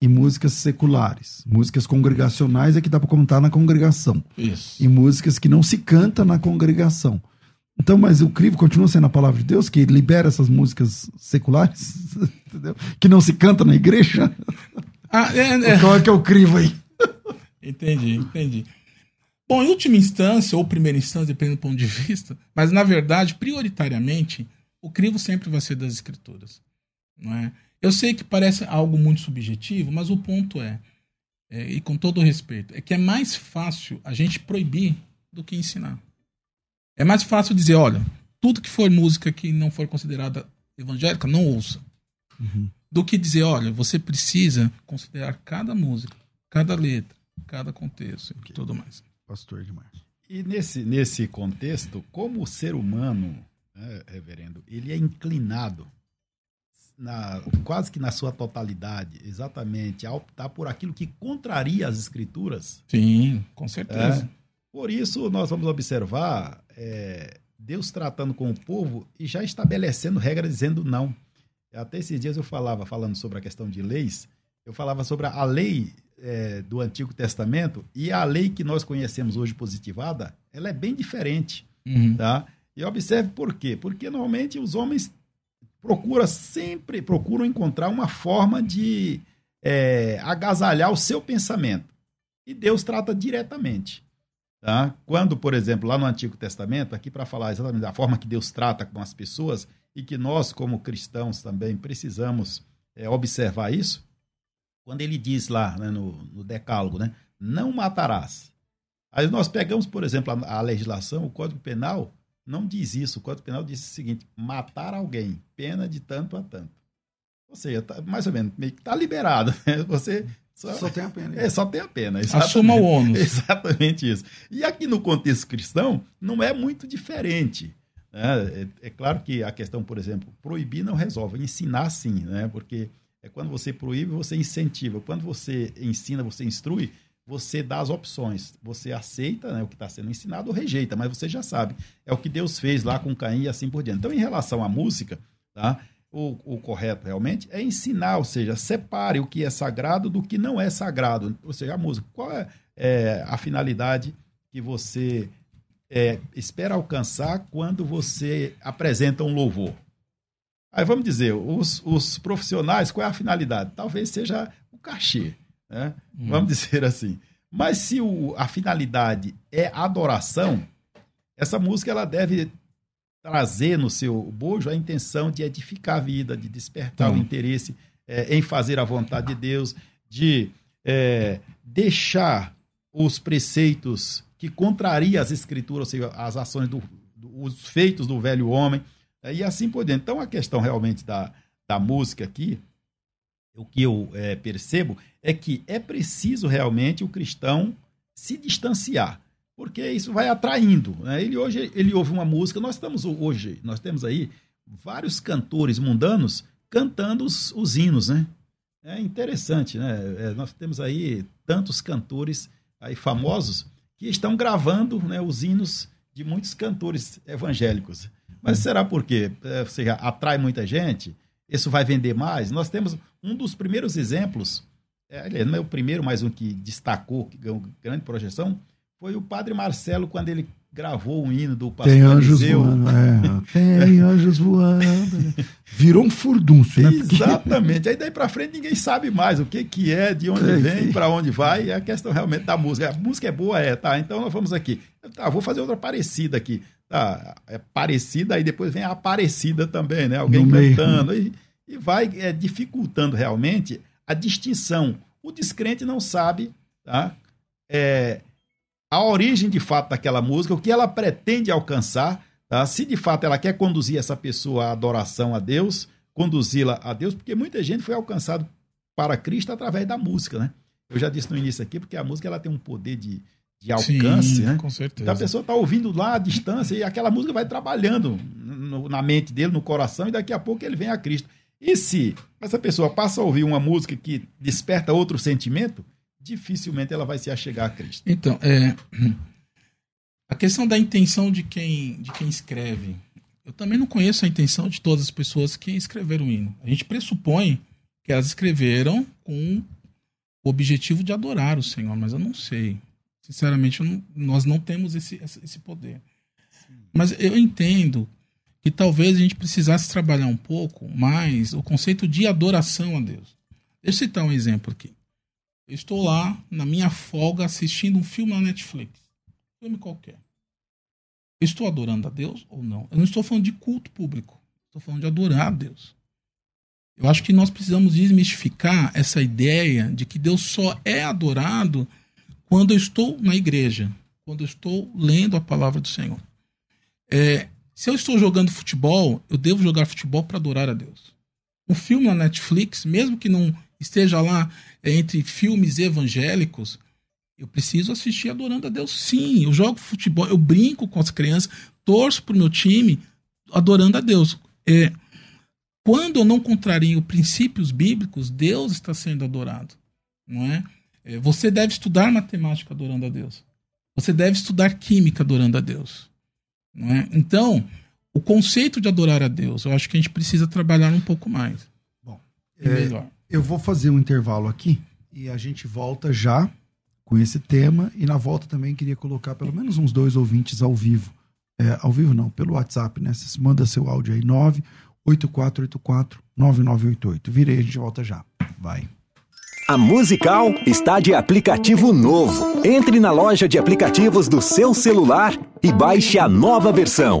e músicas seculares. Músicas congregacionais é que dá para contar na congregação. Isso. E músicas que não se canta na congregação. Então, mas o crivo continua sendo a palavra de Deus, que libera essas músicas seculares, *laughs* entendeu? Que não se canta na igreja. Ah, é, é. Qual é que é o crivo aí? Entendi, entendi. Bom, em última instância, ou primeira instância, dependendo do ponto de vista, mas na verdade, prioritariamente, o crivo sempre vai ser das escrituras. Não é? Eu sei que parece algo muito subjetivo, mas o ponto é, é, e com todo respeito, é que é mais fácil a gente proibir do que ensinar. É mais fácil dizer, olha, tudo que for música que não for considerada evangélica, não ouça. Uhum. Do que dizer, olha, você precisa considerar cada música, cada letra, cada contexto e tudo mais. Pastor demais. E nesse, nesse contexto, como o ser humano, né, reverendo, ele é inclinado na, quase que na sua totalidade, exatamente, a optar por aquilo que contraria as escrituras. Sim, com certeza. É, por isso, nós vamos observar é, Deus tratando com o povo e já estabelecendo regras dizendo não. Até esses dias eu falava, falando sobre a questão de leis, eu falava sobre a lei é, do Antigo Testamento e a lei que nós conhecemos hoje positivada, ela é bem diferente. Uhum. Tá? E observe por quê? Porque normalmente os homens procura sempre procuram encontrar uma forma de é, agasalhar o seu pensamento. E Deus trata diretamente. Tá? Quando, por exemplo, lá no Antigo Testamento, aqui para falar exatamente da forma que Deus trata com as pessoas e que nós, como cristãos, também precisamos é, observar isso, quando ele diz lá né, no, no, Decálogo, né, não matarás. Aí nós pegamos, por exemplo, a, a legislação, o Código Penal, não diz isso. O Código Penal diz o seguinte: matar alguém, pena de tanto a tanto. Ou seja, tá, mais ou menos, meio que está liberado. Né? *laughs* Você só, só, tem a pena. É, só tem a pena. Assuma o ônus. *laughs* Exatamente isso. E aqui no contexto cristão, não é muito diferente. Né? É, é, claro que a questão, por exemplo, proibir não resolve, ensinar sim, né? porque é quando você proíbe, você incentiva. Quando você ensina, você instrui, você dá as opções. Você aceita né, o que está sendo ensinado ou rejeita, mas você já sabe. É o que Deus fez lá com Caim e assim por diante. Então, em relação à música, tá? O, o, correto realmente é ensinar, ou seja, separe o que é sagrado do que não é sagrado. Ou seja, a música. Qual é, é a finalidade que você é, espera alcançar quando você apresenta um louvor? Aí vamos dizer, os, os profissionais, qual é a finalidade? Talvez seja o cachê. Né? Hum. Vamos dizer assim. Mas se o, a finalidade é adoração, essa música ela deve trazer no seu bojo a intenção de edificar a vida, de despertar hum. o interesse é, em fazer a vontade de Deus, de é, deixar os preceitos que contraria as escrituras, ou seja, as ações do, do, os feitos do velho homem, e assim por diante. Então a questão realmente da, da música aqui, o que eu é, percebo é que é preciso realmente o cristão se distanciar, porque isso vai atraindo. Né? Ele hoje ele ouve uma música, nós estamos hoje, nós temos aí vários cantores mundanos cantando os, os hinos, né? É interessante, né? É, nós temos aí tantos cantores aí famosos que estão gravando né, os hinos de muitos cantores evangélicos. Mas será por quê? É, ou seja, atrai muita gente? Isso vai vender mais? Nós temos um dos primeiros exemplos, é, não é o primeiro, mas um que destacou, que ganhou grande projeção, foi o Padre Marcelo, quando ele gravou um hino do Pastor Tem anjos Eliseu. voando, é. Tem anjos voando. Né? Virou um furdunço, né? Exatamente. Aí daí para frente ninguém sabe mais o que, que é, de onde é, vem, para onde vai. É a questão realmente da música. A música é boa, é, tá? Então nós vamos aqui. Tá, vou fazer outra parecida aqui. Tá, é parecida, aí depois vem a aparecida também, né? Alguém no cantando. E, e vai é, dificultando realmente a distinção. O descrente não sabe tá? É, a origem de fato daquela música, o que ela pretende alcançar, tá? se de fato ela quer conduzir essa pessoa à adoração a Deus, conduzi-la a Deus, porque muita gente foi alcançado para Cristo através da música, né? Eu já disse no início aqui, porque a música ela tem um poder de, de alcance, Sim, né? Com certeza. Então a pessoa está ouvindo lá à distância e aquela música vai trabalhando no- na mente dele, no coração, e daqui a pouco ele vem a Cristo. E se essa pessoa passa a ouvir uma música que desperta outro sentimento, dificilmente ela vai se achegar a Cristo. Então, é, *clears throat* a questão da intenção de quem, de quem escreve. Eu também não conheço a intenção de todas as pessoas que escreveram o hino. A gente pressupõe que elas escreveram com o objetivo de adorar o Senhor, mas eu não sei. Sinceramente, não- nós não temos esse esse poder. Mas eu entendo que talvez a gente precisasse trabalhar um pouco mais o conceito de adoração a Deus. Deixa eu citar um exemplo aqui. Estou lá na minha folga assistindo um filme na Netflix. Filme qualquer. Estou adorando a Deus ou não? Eu não estou falando de culto público. Estou falando de adorar a Deus. Eu acho que nós precisamos desmistificar essa ideia de que Deus só é adorado quando eu estou na igreja, quando eu estou lendo a palavra do Senhor. É, se eu estou jogando futebol, eu devo jogar futebol para adorar a Deus. Um filme na Netflix, mesmo que não esteja lá entre filmes evangélicos, eu preciso assistir adorando a Deus. Sim, eu jogo futebol, eu brinco com as crianças, torço pro meu time, adorando a Deus. É, quando eu não contrario princípios bíblicos, Deus está sendo adorado, não é? É, Você deve estudar matemática adorando a Deus. Você deve estudar química adorando a Deus. Não é? Então, o conceito de adorar a Deus, eu acho que a gente precisa trabalhar um pouco mais. Bom, é, melhor. Eu vou fazer um intervalo aqui e a gente volta já com esse tema. E na volta também queria colocar pelo menos uns dois ouvintes ao vivo. É, ao vivo não, pelo WhatsApp, né? Você manda seu áudio aí, 98484-9988. Virei, a gente volta já. Vai. A Musical está de aplicativo novo. Entre na loja de aplicativos do seu celular e baixe a nova versão.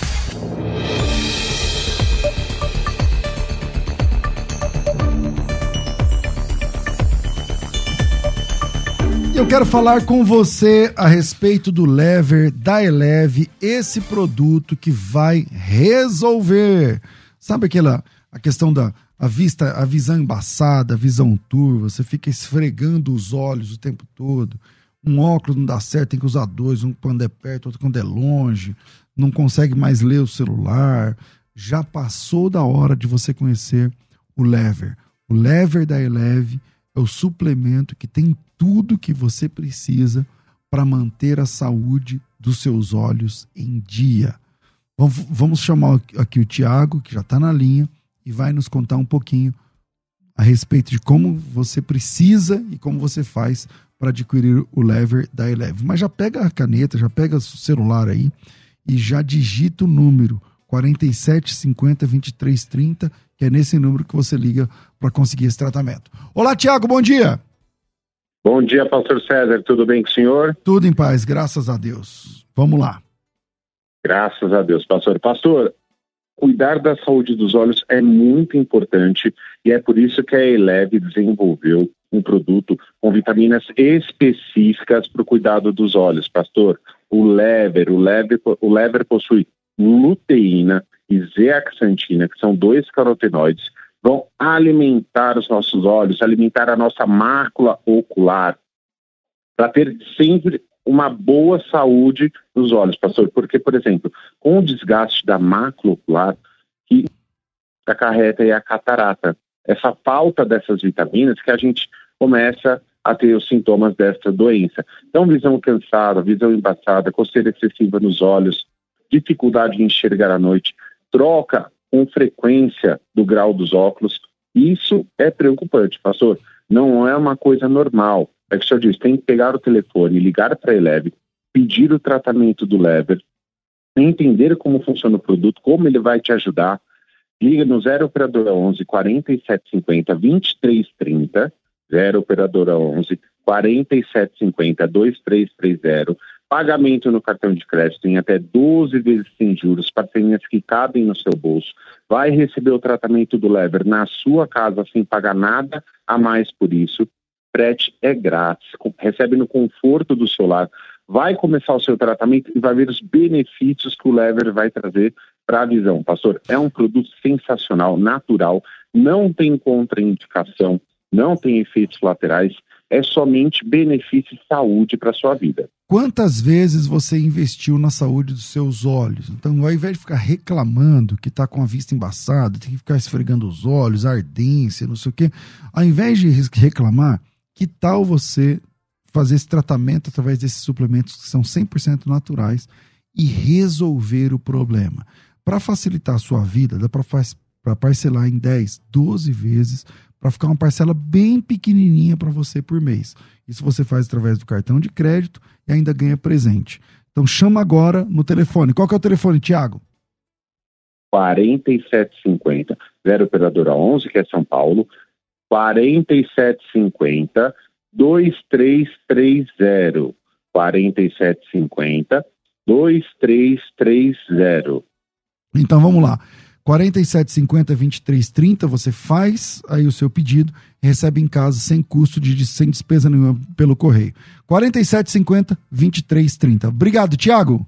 Eu quero falar com você a respeito do Lever da Eleve, esse produto que vai resolver. Sabe aquela a questão da a vista, a visão embaçada, a visão turva, você fica esfregando os olhos o tempo todo. Um óculos não dá certo, tem que usar dois, um quando é perto, outro quando é longe, não consegue mais ler o celular. Já passou da hora de você conhecer o Lever. O Lever da Eleve é o suplemento que tem tudo que você precisa para manter a saúde dos seus olhos em dia. Vamos, chamar aqui o Tiago, que já está na linha, e vai nos contar um pouquinho a respeito de como você precisa e como você faz para adquirir o lever da Eleve. Mas já pega a caneta, já pega o celular aí e já digita o número 47 50 23 30, que é nesse número que você liga para conseguir esse tratamento. Olá, Tiago, bom dia. Bom dia, pastor César. Tudo bem com o senhor? Tudo em paz, graças a Deus. Vamos lá. Graças a Deus, pastor. Pastor, cuidar da saúde dos olhos é muito importante e é por isso que a Eleve desenvolveu um produto com vitaminas específicas para o cuidado dos olhos, pastor. O lever, o lever, o lever possui luteína e zeaxantina, que são dois carotenoides, vão alimentar os nossos olhos, alimentar a nossa mácula ocular, para ter sempre uma boa saúde dos olhos, pastor. Porque, por exemplo, com o desgaste da mácula ocular, que acarreta é a catarata. Essa falta dessas vitaminas que a gente começa a ter os sintomas dessa doença. Então, visão cansada, visão embaçada, coceira excessiva nos olhos, dificuldade de enxergar à noite, troca com frequência do grau dos óculos. Isso é preocupante, pastor. Não é uma coisa normal. É que o senhor diz, tem que pegar o telefone, ligar para a Eleve, pedir o tratamento do lever, entender como funciona o produto, como ele vai te ajudar. Liga no 0 operadora 11 4750 2330, 0 operadora 11 4750 2330. Pagamento no cartão de crédito em até 12 vezes sem juros, parcerias que cabem no seu bolso. Vai receber o tratamento do Lever na sua casa sem pagar nada a mais por isso. Frete é grátis, recebe no conforto do seu lar. Vai começar o seu tratamento e vai ver os benefícios que o Lever vai trazer para a visão. Pastor, é um produto sensacional, natural, não tem contraindicação, não tem efeitos laterais é somente benefício e saúde para sua vida. Quantas vezes você investiu na saúde dos seus olhos? Então, ao invés de ficar reclamando que está com a vista embaçada, tem que ficar esfregando os olhos, ardência, não sei o quê, ao invés de reclamar, que tal você fazer esse tratamento através desses suplementos que são 100% naturais e resolver o problema? Para facilitar a sua vida, dá para parcelar em 10, 12 vezes para ficar uma parcela bem pequenininha para você por mês. Isso você faz através do cartão de crédito e ainda ganha presente. Então chama agora no telefone. Qual que é o telefone, Tiago? 4750, 0 operadora 11, que é São Paulo, 4750 2330. 4750 2330. Então vamos lá. 4750 2330, você faz aí o seu pedido recebe em casa sem custo de sem despesa nenhuma pelo correio. 4750 2330. Obrigado, Tiago.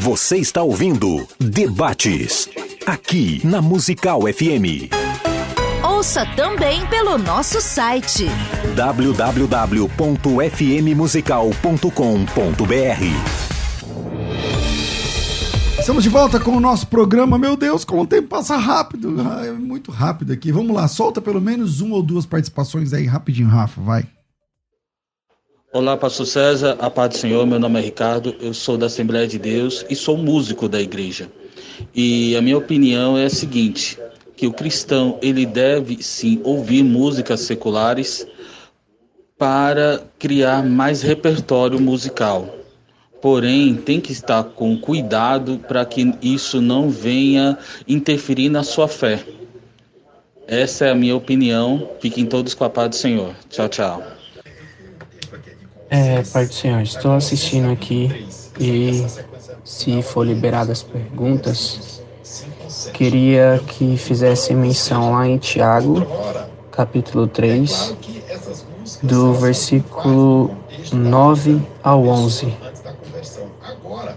Você está ouvindo Debates aqui na Musical FM. Ouça também pelo nosso site www.fmmusical.com.br. Estamos de volta com o nosso programa. Meu Deus, como o tempo passa rápido. Ah, é muito rápido aqui. Vamos lá, solta pelo menos uma ou duas participações aí rapidinho, Rafa, vai. Olá, Pastor César, a paz do Senhor, meu nome é Ricardo, eu sou da Assembleia de Deus e sou músico da igreja. E a minha opinião é a seguinte, que o cristão ele deve sim ouvir músicas seculares para criar mais repertório musical. Porém, tem que estar com cuidado para que isso não venha interferir na sua fé. Essa é a minha opinião. Fiquem todos com a paz do Senhor. Tchau, tchau. É, Pai do Senhor, estou assistindo aqui e se for liberadas perguntas, queria que fizesse menção lá em Tiago, capítulo 3, do versículo 9 ao 11.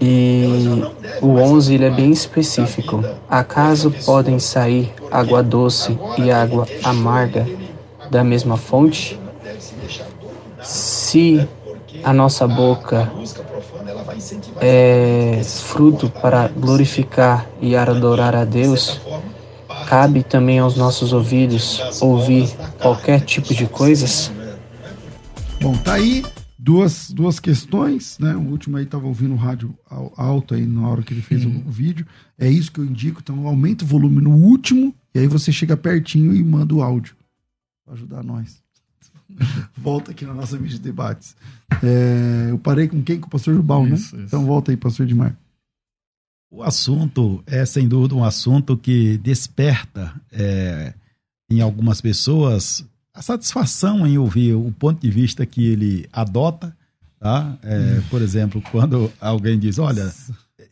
E o 11 ele é bem específico. Acaso podem sair água doce e água amarga da mesma fonte? Se a nossa boca é fruto para glorificar e adorar a Deus, cabe também aos nossos ouvidos ouvir qualquer tipo de coisas? Bom, tá aí duas, duas questões, né? O último aí tava ouvindo o rádio alto aí na hora que ele fez uhum. o, vídeo. É isso que eu indico, então aumenta o volume no último e aí você chega pertinho e manda o áudio. Pra ajudar nós. *laughs* volta aqui na nossa mídia de debates. É, eu parei com quem? Com o pastor Jubal, né? Isso. Então volta aí, pastor Edmar. O assunto é, sem dúvida, um assunto que desperta é, em algumas pessoas a satisfação em ouvir o ponto de vista que ele adota. Tá? É. Por exemplo, quando alguém diz, olha,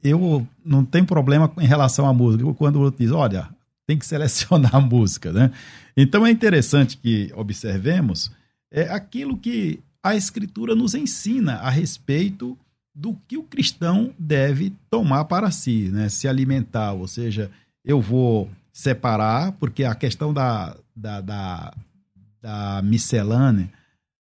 eu não tenho problema em relação à música. Quando o outro diz, olha, tem que selecionar a *laughs* música. Né? Então é interessante que observemos é aquilo que a Escritura nos ensina a respeito do que o cristão deve tomar para si, né? se alimentar, ou seja, eu vou separar, porque a questão da, da, da, da miscelânea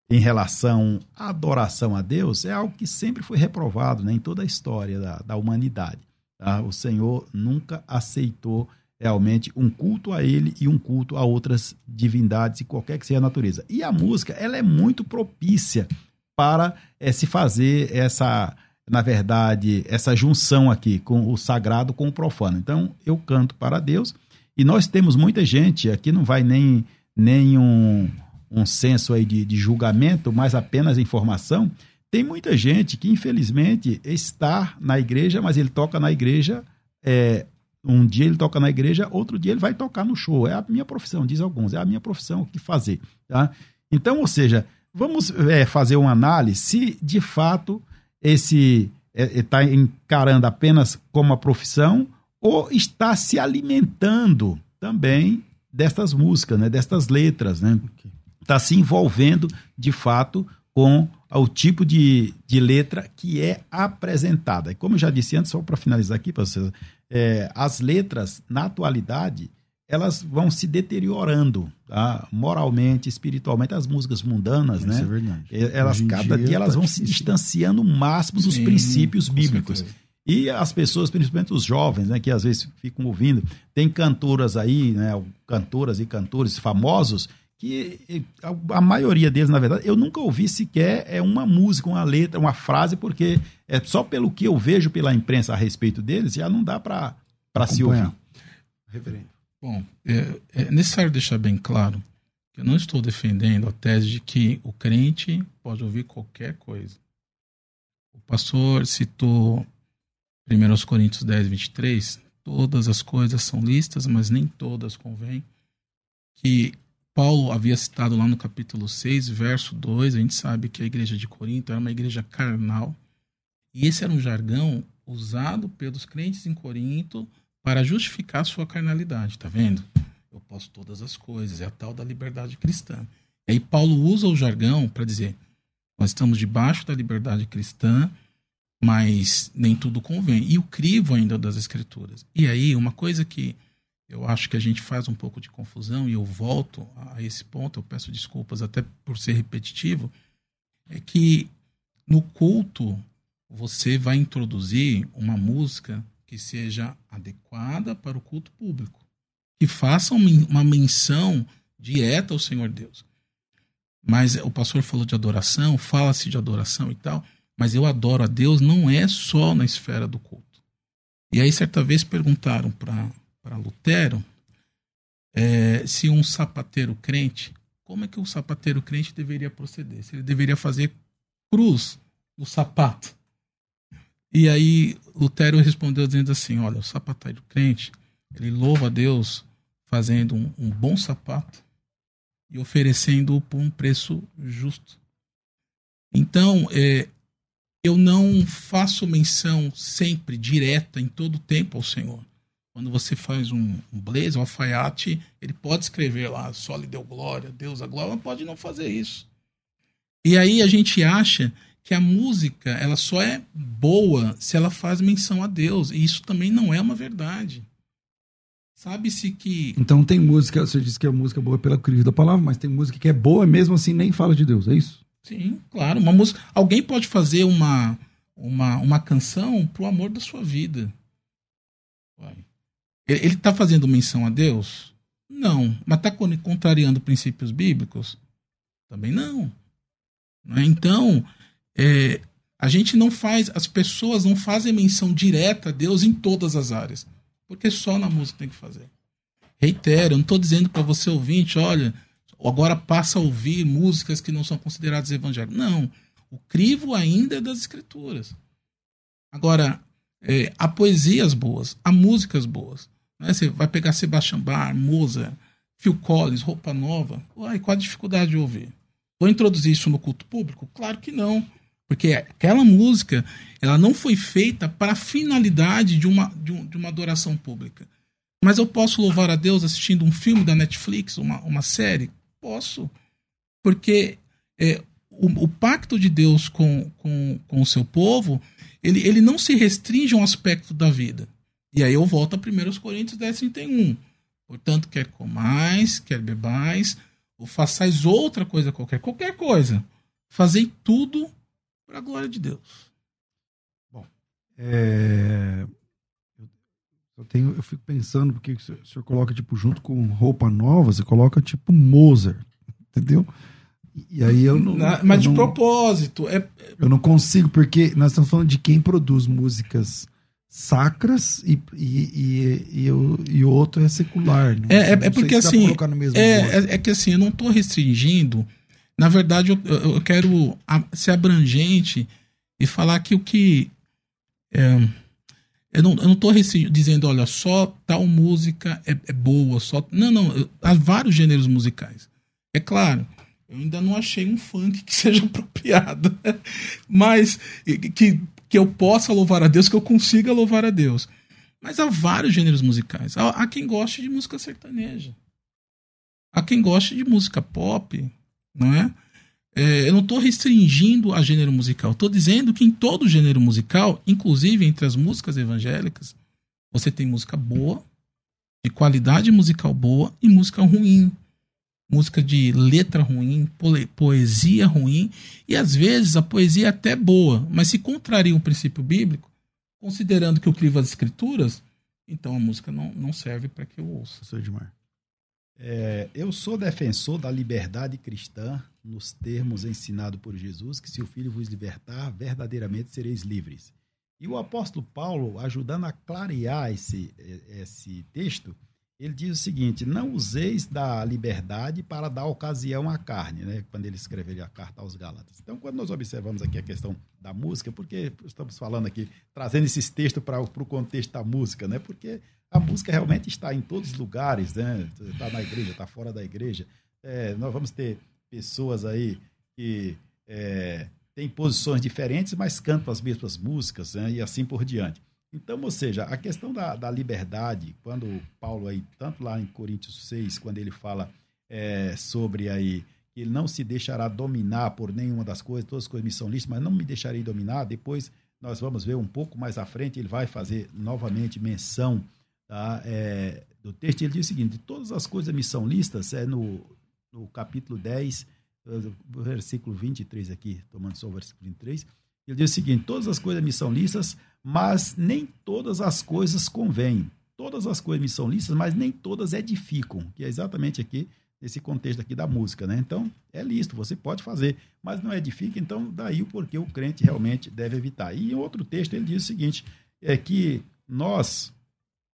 em relação à adoração a Deus é algo que sempre foi reprovado né? em toda a história da, da humanidade. Tá? O Senhor nunca aceitou realmente um culto a ele e um culto a outras divindades e qualquer que seja a natureza. E a música, ela é muito propícia para é, se fazer essa, na verdade, essa junção aqui com o sagrado com o profano. Então, eu canto para Deus e nós temos muita gente, aqui não vai nem, nem um, um senso aí de, de julgamento, mas apenas informação. Tem muita gente que, infelizmente, está na igreja, mas ele toca na igreja é, um dia ele toca na igreja, outro dia ele vai tocar no show. É a minha profissão, diz alguns, é a minha profissão o que fazer. Tá? Então, ou seja, vamos é, fazer uma análise se de fato esse está é, é, encarando apenas como uma profissão ou está se alimentando também destas músicas, né, destas letras, né? Está se envolvendo de fato com o tipo de, de letra que é apresentada. E como eu já disse antes, só para finalizar aqui, para vocês, é, as letras, na atualidade, elas vão se deteriorando, tá? moralmente, espiritualmente, as músicas mundanas, né? Isso é verdade. Elas, cada dia, dia elas tá vão se distanciando o máximo dos Sim, princípios bíblicos. E as pessoas, principalmente os jovens, né, que às vezes ficam ouvindo, tem cantoras aí, né, cantoras e cantores famosos que a, maioria deles, na verdade, eu nunca ouvi sequer é uma música, uma letra, uma frase, porque é só pelo que eu vejo pela imprensa a respeito deles, já não dá para se ouvir. Reverendo. Bom, é, é, necessário deixar bem claro que eu não estou defendendo a tese de que o crente pode ouvir qualquer coisa. O pastor citou 1 Coríntios 10, 23, todas as coisas são listas, mas nem todas convêm. Que Paulo havia citado lá no capítulo 6, verso 2, a gente sabe que a igreja de Corinto era uma igreja carnal. E esse era um jargão usado pelos crentes em Corinto para justificar sua carnalidade, tá vendo? Eu posso todas as coisas, é a tal da liberdade cristã. E aí Paulo usa o jargão para dizer: nós estamos debaixo da liberdade cristã, mas nem tudo convém. E o crivo ainda das escrituras. E aí, uma coisa que eu acho que a gente faz um pouco de confusão e eu volto a esse ponto, eu peço desculpas até por ser repetitivo, é que no culto você vai introduzir uma música que seja adequada para o culto público, que faça uma menção direta ao Senhor Deus. Mas o pastor falou de adoração, fala-se de adoração e tal, mas eu adoro a Deus não é só na esfera do culto. E aí certa vez perguntaram para para Lutero é, se um sapateiro crente, como é que o sapateiro crente deveria proceder? Se ele deveria fazer cruz no sapato. E aí Lutero respondeu dizendo assim: olha, o sapateiro crente, ele louva a Deus fazendo um, um bom sapato e oferecendo-o por um preço justo. Então, é, eu não faço menção sempre direta em todo o tempo ao Senhor. Quando você faz um, um blazer, um alfaiate, ele pode escrever lá, só lhe deu glória, Deus a glória, mas pode não fazer isso. E aí a gente acha que a música ela só é boa se ela faz menção a Deus. E isso também não é uma verdade. Sabe-se que. Então tem música, você disse que a música é boa pela cruz da palavra, mas tem música que é boa mesmo assim nem fala de Deus, é isso? Sim, claro. Uma música. Alguém pode fazer uma, uma, uma canção pro amor da sua vida. Vai. Ele está fazendo menção a Deus? Não. Mas está contrariando princípios bíblicos? Também não. É? Então, é, a gente não faz, as pessoas não fazem menção direta a Deus em todas as áreas. Porque só na música tem que fazer. Reitero, eu não estou dizendo para você ouvinte, olha, agora passa a ouvir músicas que não são consideradas evangélicas. Não. O crivo ainda é das escrituras. Agora, é, há poesias boas, há músicas boas. Né? Você vai pegar Sebastian Bach, Mozart, Phil Collins, Roupa Nova. Uai, qual a dificuldade de ouvir? Vou introduzir isso no culto público? Claro que não. Porque aquela música ela não foi feita para a finalidade de uma, de, um, de uma adoração pública. Mas eu posso louvar a Deus assistindo um filme da Netflix, uma, uma série? Posso. Porque é, o, o, pacto de Deus com, com, com o seu povo, ele, ele não se restringe a um aspecto da vida. E aí eu volto a 1 Coríntios 10, 31. Portanto, quer comais, quer bebais, ou façais outra coisa qualquer, qualquer coisa. Fazei tudo para a glória de Deus. Bom, é... Eu, tenho, eu fico pensando, porque o senhor coloca, tipo, junto com roupa nova, você coloca, tipo, Mozart, *laughs* entendeu? E aí eu não. Na, mas eu de não, propósito. É, Eu não consigo, porque nós estamos falando de quem produz músicas sacras e, e, e, e, o, e o outro é secular. Não- É, é, não é sei porque assim. É, é, é que assim, eu não tô restringindo. Na verdade, eu, eu quero ser abrangente e falar que o que. é, eu, não, eu não tô dizendo, olha, só tal música é, é boa, só. Não, não. eu- há vários gêneros musicais. É claro. Eu ainda não achei um funk que *laughs* seja apropriado. Mas e- que, que eu possa louvar a Deus, que eu consiga louvar a Deus. Mas há vários gêneros musicais. Há, há quem goste de música sertaneja. Há quem goste de música pop, não é? É, eu não estou restringindo a gênero musical. Estou dizendo que em todo gênero musical, inclusive entre as músicas evangélicas, você tem música boa, de qualidade musical boa e música ruim. Música de letra ruim, poesia ruim. E às vezes a poesia é até boa, mas se contraria um princípio bíblico, considerando que eu crivo as escrituras, então a música não, não serve para que eu ouça. Professor Edmar. É, eu sou defensor da liberdade cristã nos termos ensinados por Jesus, que se o Filho vos libertar, verdadeiramente sereis livres. E o apóstolo Paulo, ajudando a clarear esse, esse texto, ele diz o seguinte: não useis da liberdade para dar ocasião à carne, né? quando ele escreveu a carta aos Gálatas. Então, quando nós observamos aqui a questão da música, porque estamos falando aqui, trazendo esses textos para o contexto da música, né? porque a música realmente está em todos os lugares, né? Está na igreja, está fora da igreja. É, nós vamos ter pessoas aí que é, têm posições diferentes, mas cantam as mesmas músicas, né? E assim por diante. Então, ou seja, a questão da, da liberdade, quando Paulo aí, tanto lá em Coríntios 6, quando ele fala é, sobre aí que ele não se deixará dominar por nenhuma das coisas, todas as coisas me são lícitas, mas não me deixarei dominar. Depois nós vamos ver um pouco mais à frente, ele vai fazer novamente menção tá, é, do texto. Ele diz o seguinte: todas as coisas me são listas, é no, no capítulo 10, eh, versículo 23 aqui, tomando só o versículo 23. Ele diz o seguinte: todas as coisas me são listas, mas nem todas as coisas convêm. Todas as coisas me são listas, mas nem todas edificam, que é exatamente aqui nesse contexto aqui da música, né? Então, é lícito, você pode fazer, mas não edifica, então daí o porquê o crente realmente deve evitar. E em outro texto ele diz o seguinte, é que nós,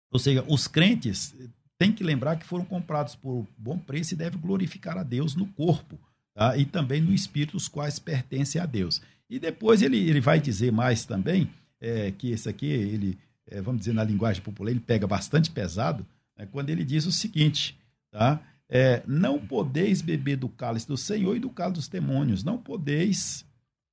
ou seja, os crentes têm que lembrar que foram comprados por bom preço e devem glorificar a Deus no corpo, tá? E também no espírito, os quais pertencem a Deus. E depois ele, ele vai dizer mais também, é, que esse aqui, ele, é, vamos dizer na linguagem popular, ele pega bastante pesado, né, quando ele diz o seguinte, tá? É, não podeis beber do cálice do Senhor e do cálice dos demônios, não podeis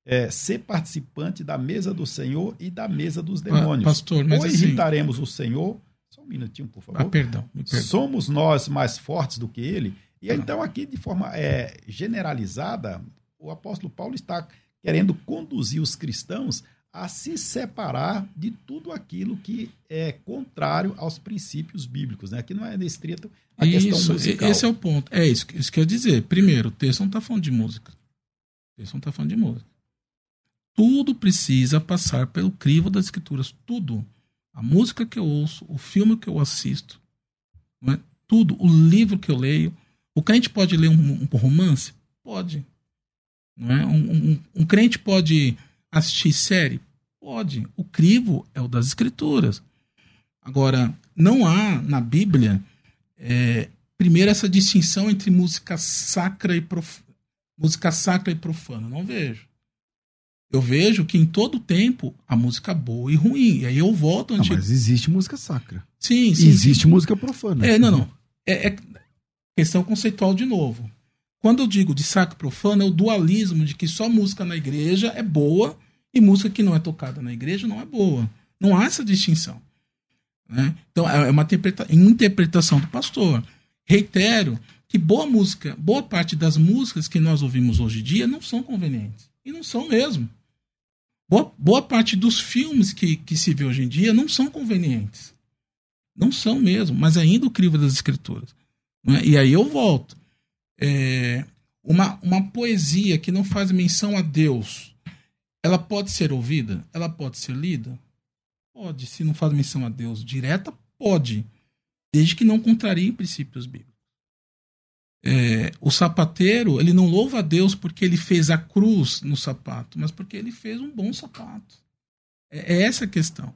é, ser participante da mesa do Senhor e da mesa dos demônios. pastor, mas Ou assim- irritaremos o Senhor, só um minutinho, por favor. Ah, perdão, me perdoa. Somos nós mais fortes do que ele? E então, aqui, de forma é, generalizada, o apóstolo Paulo está querendo conduzir os cristãos a se separar de tudo aquilo que é contrário aos princípios bíblicos. Né? Aqui não é restrito a questão Isso, musical. esse é o ponto. É isso, que- isso que eu ia dizer. Primeiro, o texto não está falando de música. O texto não está falando de música. Tudo precisa passar pelo crivo das escrituras. Tudo. A música que eu ouço, o filme que eu assisto, é? tudo. O livro que eu leio. O crente pode ler um, um romance? Pode. Não é? Um, um- um crente pode assistir série? Pode. O crivo é o das escrituras. Agora, não há na Bíblia é, primeiro essa distinção entre música sacra e prof... música sacra e profana. Não vejo. Eu vejo que em todo tempo a música boa e ruim. E aí eu volto antigo. mas existe música sacra. Sim, sim. existe sim. música profana. É, não, não. É, é questão conceitual de novo. Quando eu digo de sacro profano, é o dualismo de que só música na igreja é boa e música que não é tocada na igreja não é boa. Não há essa distinção. né? Então, é uma interpreta- interpretação do pastor. Reitero que boa música, boa parte das músicas que nós ouvimos hoje em dia não são convenientes. E não são mesmo. Boa, boa parte dos filmes que, que se vê hoje em dia não são convenientes. Não são mesmo, mas ainda o crivo das escrituras. né? E aí eu volto. É, uma, uma poesia que não faz menção a Deus, ela pode ser ouvida? Ela pode ser lida? Pode, se não faz menção a Deus direta, Pode, desde que não contrarie princípios bíblicos. É, o sapateiro, ele não louva a Deus porque ele fez a cruz no sapato, mas porque ele fez um bom sapato. É, é essa a questão.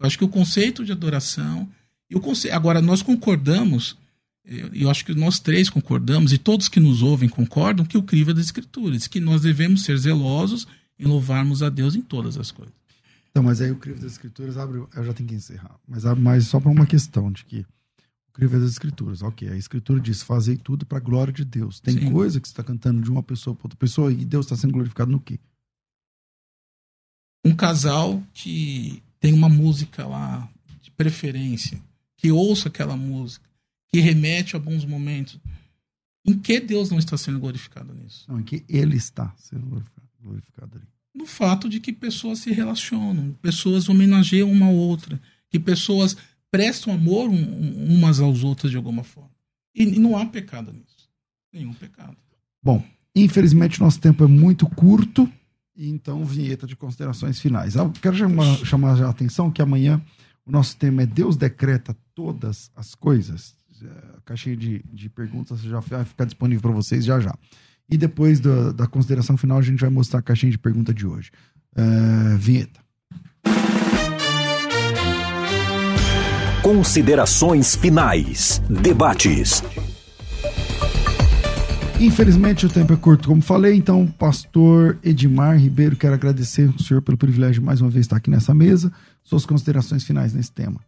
Eu acho que o conceito de adoração. E o conceito, agora, nós concordamos, e eu acho que nós três concordamos, e todos que nos ouvem concordam, que o crivo é das Escrituras, que nós devemos ser zelosos em louvarmos a Deus em todas as coisas. Então, mas aí o crivo das Escrituras abre. Eu já tenho que encerrar. Mas abre mais só para uma questão de que o crivo das Escrituras. Ok, a Escritura diz: fazei tudo para a glória de Deus. Tem Sim. coisa que você está cantando de uma pessoa para outra pessoa e Deus está sendo glorificado no quê? Um casal que tem uma música lá de preferência, que ouça aquela música, que remete a bons momentos. Em que Deus não está sendo glorificado nisso? Não, em que ele está sendo glorificado, ali. no fato de que pessoas se relacionam, pessoas homenageiam uma a outra, que pessoas prestam amor um- um- umas às outras de alguma forma. E, e não há pecado nisso. Nenhum pecado. Bom, infelizmente nosso tempo é muito curto, e então vinheta de considerações finais. Ah, Quero chamar, chamar a atenção que amanhã o nosso tema é Deus decreta todas as coisas. A caixinha de, de perguntas já vai ficar disponível para vocês já já. E depois da, da consideração final a gente vai mostrar a caixinha de pergunta de hoje. É, vinheta. Considerações finais. Debates. Infelizmente o tempo é curto, como falei, então, pastor Edmar Ribeiro, quero agradecer ao senhor pelo privilégio de mais uma vez estar aqui nessa mesa. Suas considerações finais nesse tema.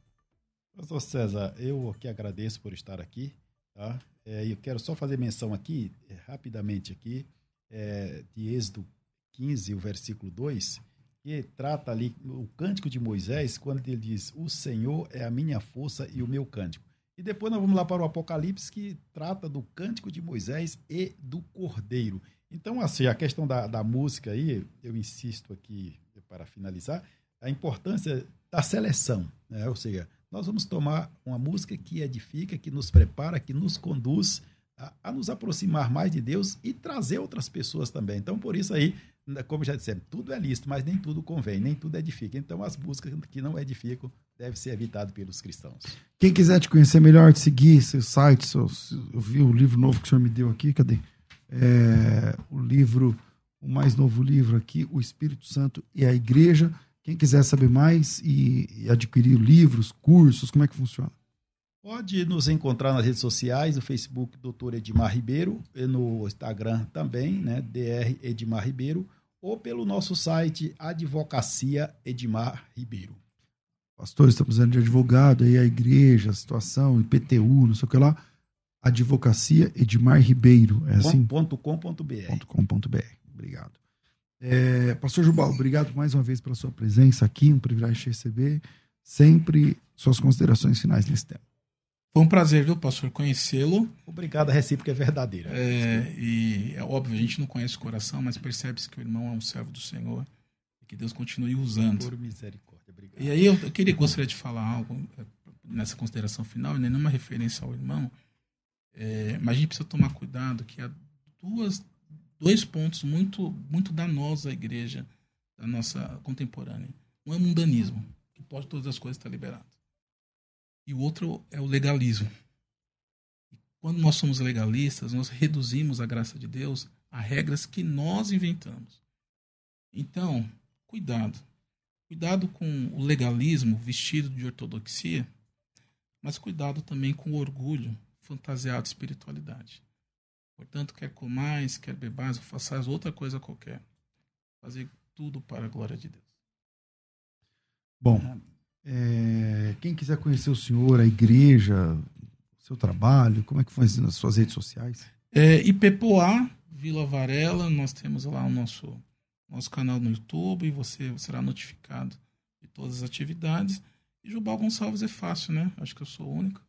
Pastor César, eu que agradeço por estar aqui, tá? É, eu quero só fazer menção aqui, é, rapidamente aqui, é, de Êxodo 15, o versículo 2, que trata ali o cântico de Moisés, quando ele diz, o Senhor é a minha força e o meu cântico. E depois nós vamos lá para o Apocalipse, que trata do cântico de Moisés e do Cordeiro. Então, assim, a questão da, da música aí, eu insisto aqui, para finalizar, a importância da seleção, né? ou seja, nós vamos tomar uma música que edifica, que nos prepara, que nos conduz a, a nos aproximar mais de Deus e trazer outras pessoas também. Então, por isso aí, né, como já dissemos, tudo é lícito, mas nem tudo convém, nem tudo edifica. Então, as músicas que não edificam devem ser evitadas pelos cristãos. Quem quiser te conhecer melhor, te seguir, seu site, seu, eu vi o livro novo que o senhor me deu aqui, cadê? É, o livro, o mais novo livro aqui, O Espírito Santo e a Igreja. Quem quiser saber mais e, adquirir livros, cursos, como é que funciona? Pode nos encontrar nas redes sociais, no Facebook Dr. Edmar Ribeiro, e no Instagram também, né, Dr. Edmar Ribeiro, ou pelo nosso site Advocacia Edmar Ribeiro. Pastor, estamos precisando de advogado, aí a igreja, a situação, IPTU, não sei o que lá. Advocacia Edmar Ribeiro, é assim? Ponto .com.br. .com.br. Obrigado. É, Pastor Jubal, obrigado mais uma vez pela sua presença aqui, um privilégio te receber. Sempre suas considerações finais nesse tema. Foi um prazer, viu, pastor, conhecê-lo. Obrigado, a recíproca é verdadeira. É, e é óbvio, a gente não conhece o coração, mas percebe-se que o irmão é um servo do Senhor e que Deus continue usando. Por misericórdia, obrigado. E aí eu, eu queria gostaria de falar algo é, nessa consideração final, né, nenhuma referência ao irmão, é, mas a gente precisa tomar cuidado que há duas, dois pontos muito, muito danosos à igreja da nossa contemporânea. Um é o mundanismo, que pode todas as coisas estar liberado. E o outro é o legalismo. Quando nós somos legalistas, nós reduzimos a graça de Deus a regras que nós inventamos. Então, cuidado. Cuidado com o legalismo vestido de ortodoxia, mas cuidado também com o orgulho fantasiado de espiritualidade. Portanto, quer comais, quer bebais, ou façais outra coisa qualquer. Fazer tudo para a glória de Deus. Bom, é, quem quiser conhecer o senhor, a igreja, o seu trabalho, como é que faz nas suas redes sociais? É, IPPOA, Vila Varela, nós temos lá o nosso, nosso canal no YouTube e você será notificado de todas as atividades. E Jubal Gonçalves é fácil, né? Acho que eu sou o único.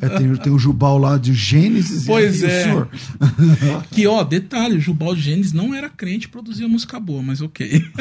É, tem, tem o Jubal lá de Gênesis Pois e é. *laughs* Que, ó, detalhe, o Jubal de Gênesis não era crente, produzia música boa, mas ok. *laughs*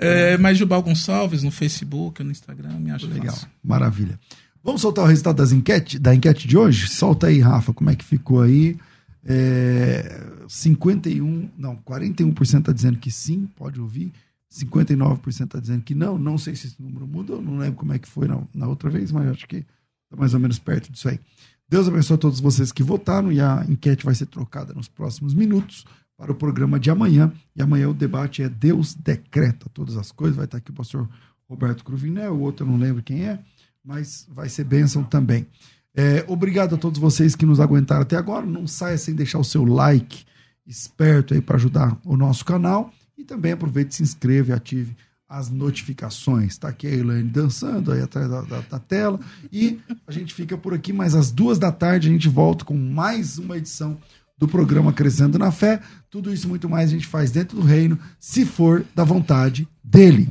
É, mas Jubal Gonçalves no Facebook, no Instagram, me acha Legal, fácil. maravilha. Vamos soltar o resultado das enquete, da enquete de hoje? Solta aí, Rafa, como é que ficou aí? É, 51, não, 41% está dizendo que sim, pode ouvir. 59% está dizendo que não. Não sei se esse número muda, eu não lembro como é que foi na, na outra vez, mas acho que está mais ou menos perto disso aí. Deus abençoe a todos vocês que votaram e a enquete vai ser trocada nos próximos minutos para o programa de amanhã. E amanhã o debate é Deus decreta todas as coisas. Vai estar aqui o pastor Roberto Cruviné, o outro eu não lembro quem é, mas vai ser bênção também. É, obrigado a todos vocês que nos aguentaram até agora. Não saia sem deixar o seu like esperto aí para ajudar o nosso canal. E também aproveite, se inscreva e ative as notificações. Está aqui a Elaine dançando aí atrás da, da, da, tela. E a gente fica por aqui, mas às duas da tarde a gente volta com mais uma edição do programa Crescendo na Fé. Tudo isso muito mais a gente faz dentro do reino, se for da vontade dele.